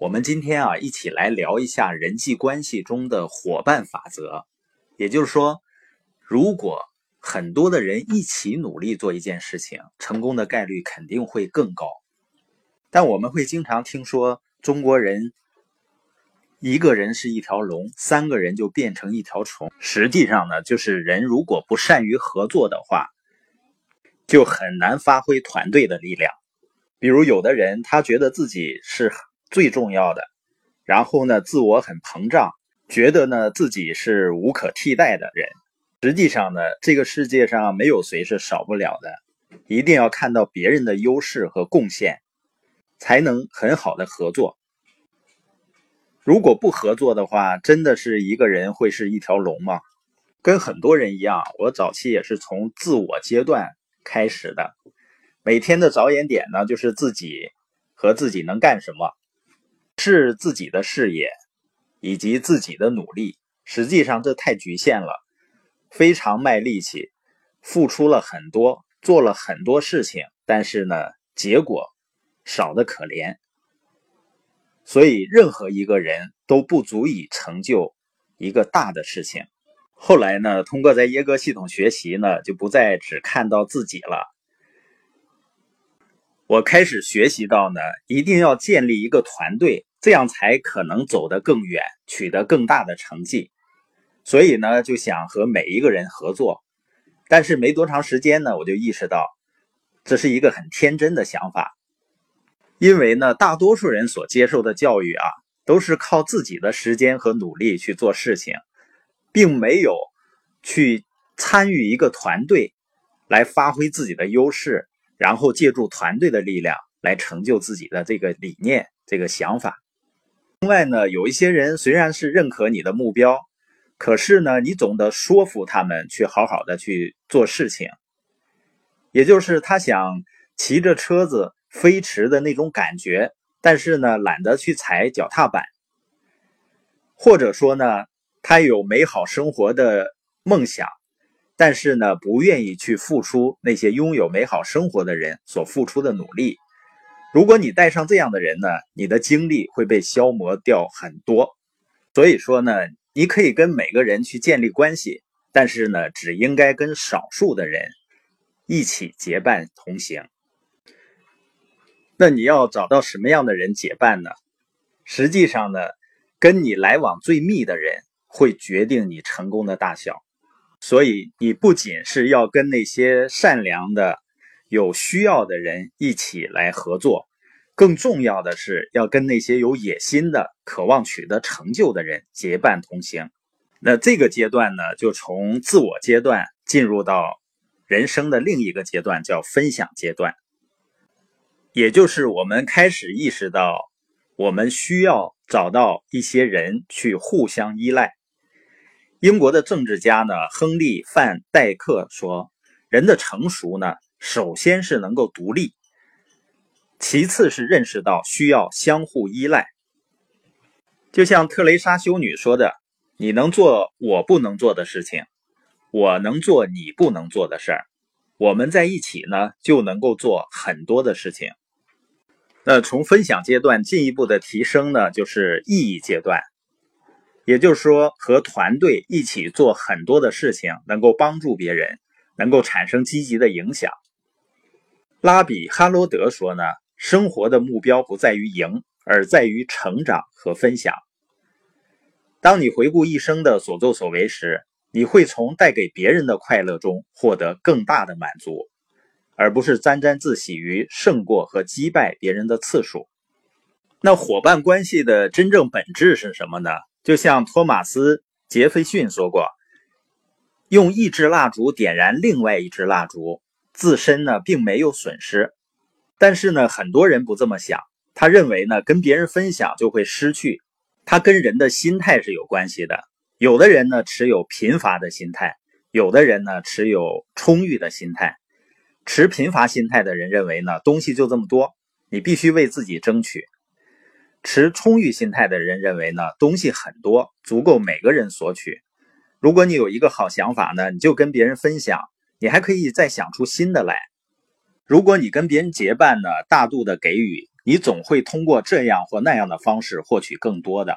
我们今天啊，一起来聊一下人际关系中的伙伴法则。也就是说，如果很多的人一起努力做一件事情，成功的概率肯定会更高。但我们会经常听说，中国人一个人是一条龙，三个人就变成一条虫。实际上呢，就是人如果不善于合作的话，就很难发挥团队的力量。比如，有的人他觉得自己是。最重要的，然后呢，自我很膨胀，觉得呢自己是无可替代的人。实际上呢，这个世界上没有谁是少不了的，一定要看到别人的优势和贡献，才能很好的合作。如果不合作的话，真的是一个人会是一条龙吗？跟很多人一样，我早期也是从自我阶段开始的，每天的着眼点呢，就是自己和自己能干什么。是自己的事业以及自己的努力，实际上这太局限了，非常卖力气，付出了很多，做了很多事情，但是呢，结果少的可怜。所以，任何一个人都不足以成就一个大的事情。后来呢，通过在耶格系统学习呢，就不再只看到自己了。我开始学习到呢，一定要建立一个团队。这样才可能走得更远，取得更大的成绩。所以呢，就想和每一个人合作。但是没多长时间呢，我就意识到这是一个很天真的想法。因为呢，大多数人所接受的教育啊，都是靠自己的时间和努力去做事情，并没有去参与一个团队来发挥自己的优势，然后借助团队的力量来成就自己的这个理念、这个想法。另外呢，有一些人虽然是认可你的目标，可是呢，你总得说服他们去好好的去做事情。也就是他想骑着车子飞驰的那种感觉，但是呢，懒得去踩脚踏板。或者说呢，他有美好生活的梦想，但是呢，不愿意去付出那些拥有美好生活的人所付出的努力。如果你带上这样的人呢，你的精力会被消磨掉很多。所以说呢，你可以跟每个人去建立关系，但是呢，只应该跟少数的人一起结伴同行。那你要找到什么样的人结伴呢？实际上呢，跟你来往最密的人会决定你成功的大小。所以你不仅是要跟那些善良的。有需要的人一起来合作，更重要的是要跟那些有野心的、渴望取得成就的人结伴同行。那这个阶段呢，就从自我阶段进入到人生的另一个阶段，叫分享阶段。也就是我们开始意识到，我们需要找到一些人去互相依赖。英国的政治家呢，亨利·范戴克说：“人的成熟呢。”首先是能够独立，其次是认识到需要相互依赖。就像特蕾莎修女说的：“你能做我不能做的事情，我能做你不能做的事儿。我们在一起呢，就能够做很多的事情。”那从分享阶段进一步的提升呢，就是意义阶段，也就是说和团队一起做很多的事情，能够帮助别人，能够产生积极的影响。拉比哈罗德说呢，生活的目标不在于赢，而在于成长和分享。当你回顾一生的所作所为时，你会从带给别人的快乐中获得更大的满足，而不是沾沾自喜于胜过和击败别人的次数。那伙伴关系的真正本质是什么呢？就像托马斯·杰斐逊说过：“用一支蜡烛点燃另外一支蜡烛。”自身呢并没有损失，但是呢很多人不这么想，他认为呢跟别人分享就会失去，他跟人的心态是有关系的。有的人呢持有贫乏的心态，有的人呢持有充裕的心态。持贫乏心态的人认为呢东西就这么多，你必须为自己争取；持充裕心态的人认为呢东西很多，足够每个人索取。如果你有一个好想法呢，你就跟别人分享。你还可以再想出新的来。如果你跟别人结伴呢，大度的给予，你总会通过这样或那样的方式获取更多的。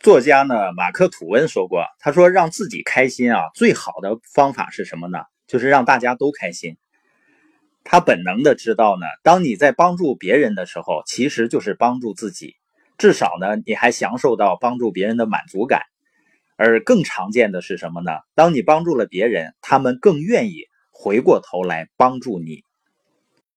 作家呢，马克吐温说过，他说让自己开心啊，最好的方法是什么呢？就是让大家都开心。他本能的知道呢，当你在帮助别人的时候，其实就是帮助自己，至少呢，你还享受到帮助别人的满足感。而更常见的是什么呢？当你帮助了别人，他们更愿意回过头来帮助你。